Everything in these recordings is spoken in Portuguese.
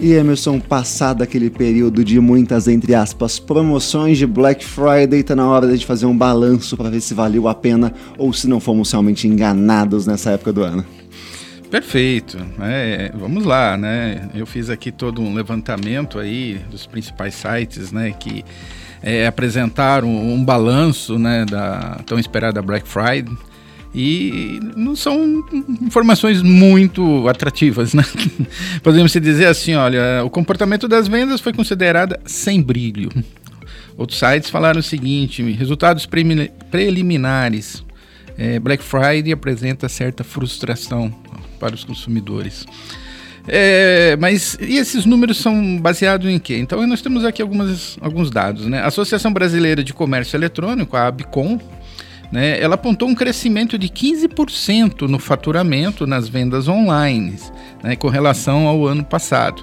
E Emerson, passado aquele período de muitas, entre aspas, promoções de Black Friday, está na hora de fazer um balanço para ver se valeu a pena ou se não fomos realmente enganados nessa época do ano. Perfeito. É, vamos lá, né? Eu fiz aqui todo um levantamento aí dos principais sites, né, que é, apresentaram um balanço, né, da tão esperada Black Friday. E não são informações muito atrativas, né? Podemos dizer assim, olha, o comportamento das vendas foi considerado sem brilho. Outros sites falaram o seguinte: resultados preliminares. É, Black Friday apresenta certa frustração para os consumidores. É, mas e esses números são baseados em quê? Então nós temos aqui algumas, alguns dados. Né? A Associação Brasileira de Comércio Eletrônico, a ABCOM, né, ela apontou um crescimento de 15% no faturamento nas vendas online, né, com relação ao ano passado.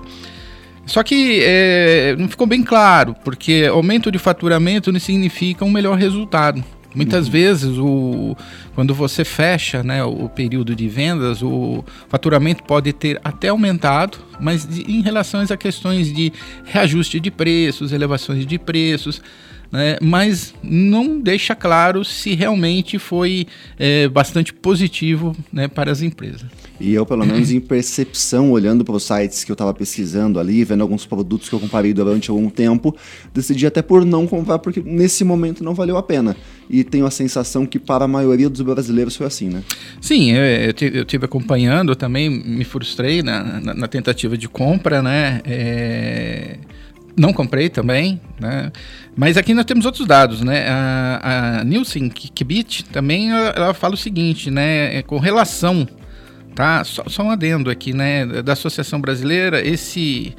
Só que é, não ficou bem claro, porque aumento de faturamento não significa um melhor resultado. Muitas uhum. vezes, o, quando você fecha né, o período de vendas, o faturamento pode ter até aumentado, mas de, em relação a questões de reajuste de preços, elevações de preços, né, mas não deixa claro se realmente foi é, bastante positivo né, para as empresas. E eu, pelo menos em percepção, olhando para os sites que eu estava pesquisando ali, vendo alguns produtos que eu comparei durante algum tempo, decidi até por não comprar, porque nesse momento não valeu a pena. E tenho a sensação que para a maioria dos brasileiros foi assim, né? Sim, eu, eu tive acompanhando, também me frustrei na, na, na tentativa de compra, né? É não comprei também, né? Mas aqui nós temos outros dados, né? A, a Nielsen Kibit também ela, ela, fala o seguinte, né? É, com relação, tá? Só, só, um adendo aqui, né? Da Associação Brasileira, esse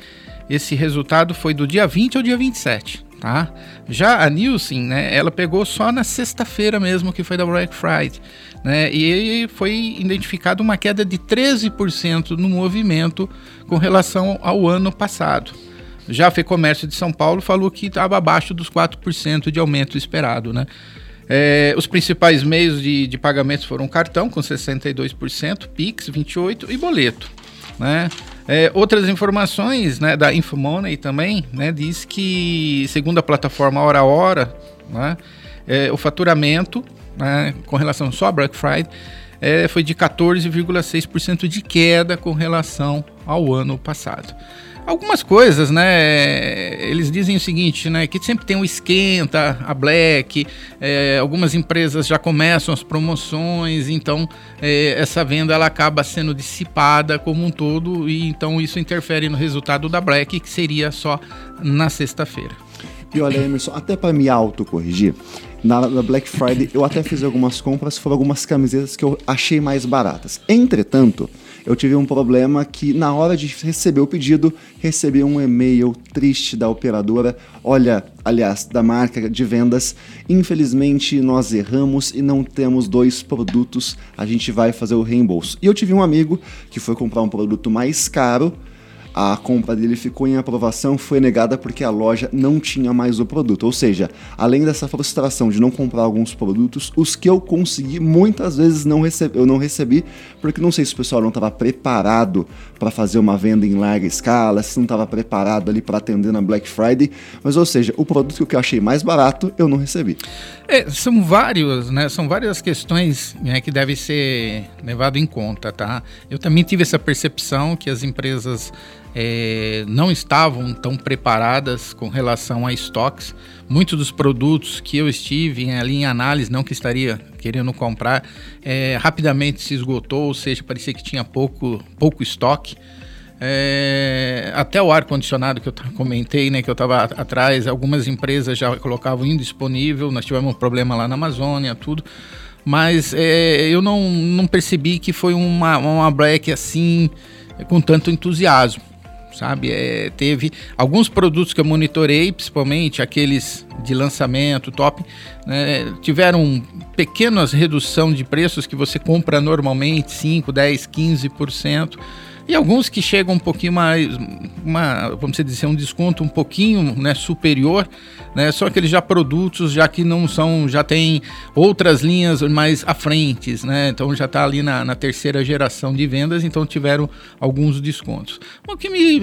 esse resultado foi do dia 20 ao dia 27, tá? Já a Nielsen, né? Ela pegou só na sexta-feira mesmo, que foi da Black Friday, né? E foi identificado uma queda de 13% no movimento com relação ao ano passado. Já a FEComércio de São Paulo falou que estava abaixo dos 4% de aumento esperado, né? É, os principais meios de, de pagamento foram cartão, com 62%, Pix, 28% e boleto. Né? É, outras informações né, da Infomoney também né, diz que, segundo a plataforma Hora a Hora, né, é, o faturamento né, com relação só a Black Friday é, foi de 14,6% de queda com relação ao ano passado algumas coisas, né? Eles dizem o seguinte, né? Que sempre tem o esquenta, a Black, é, algumas empresas já começam as promoções, então é, essa venda ela acaba sendo dissipada como um todo e então isso interfere no resultado da Black, que seria só na sexta-feira. E olha, Emerson, até para me autocorrigir, na, na Black Friday eu até fiz algumas compras, foram algumas camisetas que eu achei mais baratas. Entretanto, eu tive um problema que na hora de receber o pedido, recebi um e-mail triste da operadora, olha, aliás, da marca de vendas, infelizmente nós erramos e não temos dois produtos, a gente vai fazer o reembolso. E eu tive um amigo que foi comprar um produto mais caro, a compra dele ficou em aprovação, foi negada porque a loja não tinha mais o produto. Ou seja, além dessa frustração de não comprar alguns produtos, os que eu consegui muitas vezes não recebi, eu não recebi, porque não sei se o pessoal não estava preparado para fazer uma venda em larga escala, se não estava preparado ali para atender na Black Friday, mas ou seja, o produto que eu achei mais barato eu não recebi. É, são vários, né? São várias questões né, que devem ser levado em conta, tá? Eu também tive essa percepção que as empresas é, não estavam tão preparadas com relação a estoques. Muitos dos produtos que eu estive ali em análise, não que estaria querendo comprar, é, rapidamente se esgotou, ou seja, parecia que tinha pouco, pouco estoque. É, até o ar-condicionado que eu comentei, né, que eu estava atrás, algumas empresas já colocavam indisponível, nós tivemos um problema lá na Amazônia, tudo mas é, eu não, não percebi que foi uma, uma black assim com tanto entusiasmo sabe? É, teve alguns produtos que eu monitorei, principalmente aqueles de lançamento top, né, tiveram pequenas redução de preços que você compra normalmente, 5, 10, 15%. E alguns que chegam um pouquinho mais, uma, vamos dizer, um desconto um pouquinho né, superior, né, são aqueles já produtos já que não são, já tem outras linhas mais à frente, né, então já está ali na, na, terceira geração de vendas, então tiveram alguns descontos. O que me,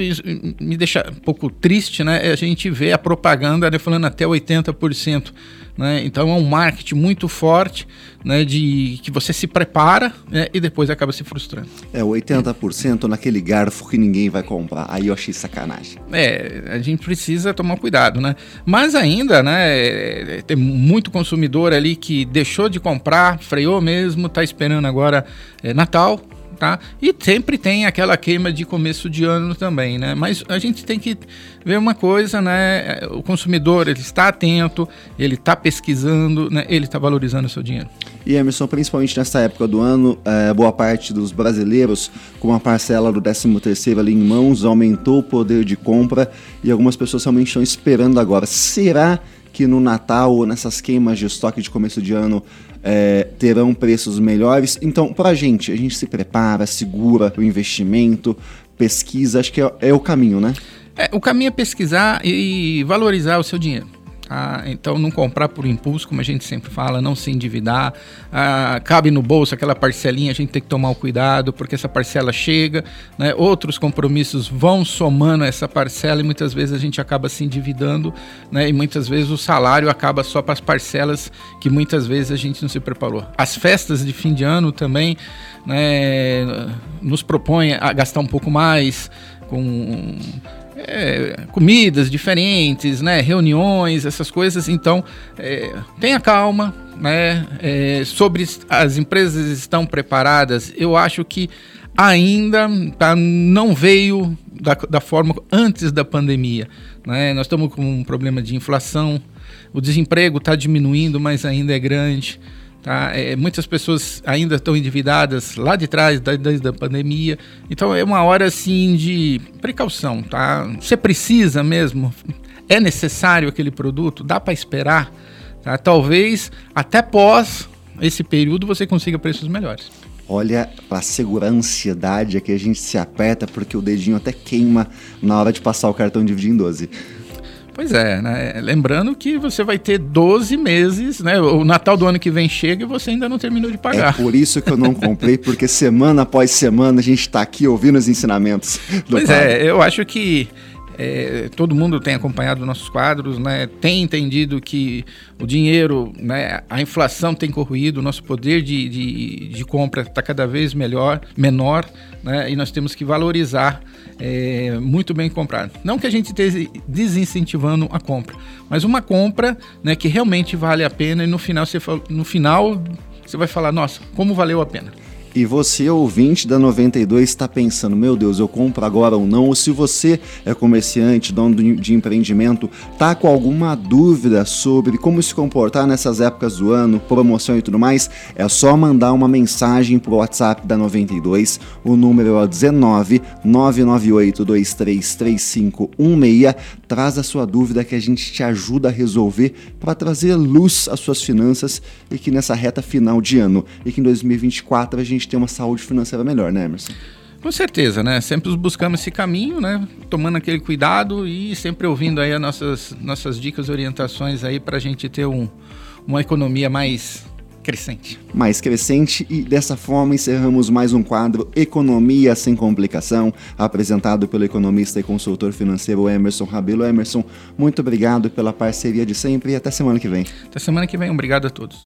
me deixa um pouco triste né, é a gente ver a propaganda né, falando até 80%. Né? Então é um marketing muito forte né, de que você se prepara né, e depois acaba se frustrando. É, 80% naquele garfo que ninguém vai comprar. Aí eu achei sacanagem. É, a gente precisa tomar cuidado, né? Mas ainda, né, tem muito consumidor ali que deixou de comprar, freou mesmo, está esperando agora é, Natal, tá? E sempre tem aquela queima de começo de ano também, né? Mas a gente tem que ver uma coisa, né? O consumidor ele está atento, ele está pesquisando, né? Ele está valorizando o seu dinheiro. E Emerson, principalmente nessa época do ano, é, boa parte dos brasileiros, com a parcela do 13 terceiro ali em mãos, aumentou o poder de compra e algumas pessoas realmente estão esperando agora. Será que no Natal ou nessas queimas de estoque de começo de ano é, terão preços melhores. Então, para a gente, a gente se prepara, segura o investimento, pesquisa, acho que é, é o caminho, né? É, o caminho é pesquisar e valorizar o seu dinheiro. Ah, então, não comprar por impulso, como a gente sempre fala, não se endividar. Ah, cabe no bolso aquela parcelinha, a gente tem que tomar o cuidado, porque essa parcela chega, né? outros compromissos vão somando essa parcela e muitas vezes a gente acaba se endividando, né? e muitas vezes o salário acaba só para as parcelas que muitas vezes a gente não se preparou. As festas de fim de ano também né, nos propõem a gastar um pouco mais com é, comidas diferentes, né, reuniões, essas coisas. Então, é, tenha calma, né, é, sobre as empresas estão preparadas. Eu acho que ainda tá, não veio da, da forma antes da pandemia. Né? Nós estamos com um problema de inflação, o desemprego está diminuindo, mas ainda é grande. Tá? É, muitas pessoas ainda estão endividadas lá de trás, da, desde a pandemia. Então é uma hora assim de precaução. Tá? Você precisa mesmo, é necessário aquele produto, dá para esperar. Tá? Talvez até pós esse período você consiga preços melhores. Olha, para segurar a ansiedade aqui a gente se aperta porque o dedinho até queima na hora de passar o cartão dividir em 12. Pois é, né? Lembrando que você vai ter 12 meses, né? O Natal do ano que vem chega e você ainda não terminou de pagar. É por isso que eu não comprei, porque semana após semana a gente está aqui ouvindo os ensinamentos. pois é, eu acho que é, todo mundo tem acompanhado nossos quadros, né, tem entendido que o dinheiro, né, a inflação tem corroído, o nosso poder de, de, de compra está cada vez melhor, menor, né, e nós temos que valorizar é, muito bem comprado. Não que a gente esteja desincentivando a compra, mas uma compra né, que realmente vale a pena e no final você, no final você vai falar, nossa, como valeu a pena. E você, ouvinte da 92, está pensando, meu Deus, eu compro agora ou não? Ou se você é comerciante, dono de empreendimento, tá com alguma dúvida sobre como se comportar nessas épocas do ano, promoção e tudo mais, é só mandar uma mensagem pro WhatsApp da 92. O número é o 19 998 233516. Traz a sua dúvida que a gente te ajuda a resolver para trazer luz às suas finanças e que nessa reta final de ano e que em 2024 a gente gente ter uma saúde financeira melhor, né, Emerson? Com certeza, né? Sempre buscamos esse caminho, né? Tomando aquele cuidado e sempre ouvindo aí as nossas, nossas dicas e orientações aí para a gente ter um, uma economia mais crescente. Mais crescente e dessa forma encerramos mais um quadro Economia sem Complicação, apresentado pelo economista e consultor financeiro Emerson Rabelo. Emerson, muito obrigado pela parceria de sempre e até semana que vem. Até semana que vem, obrigado a todos.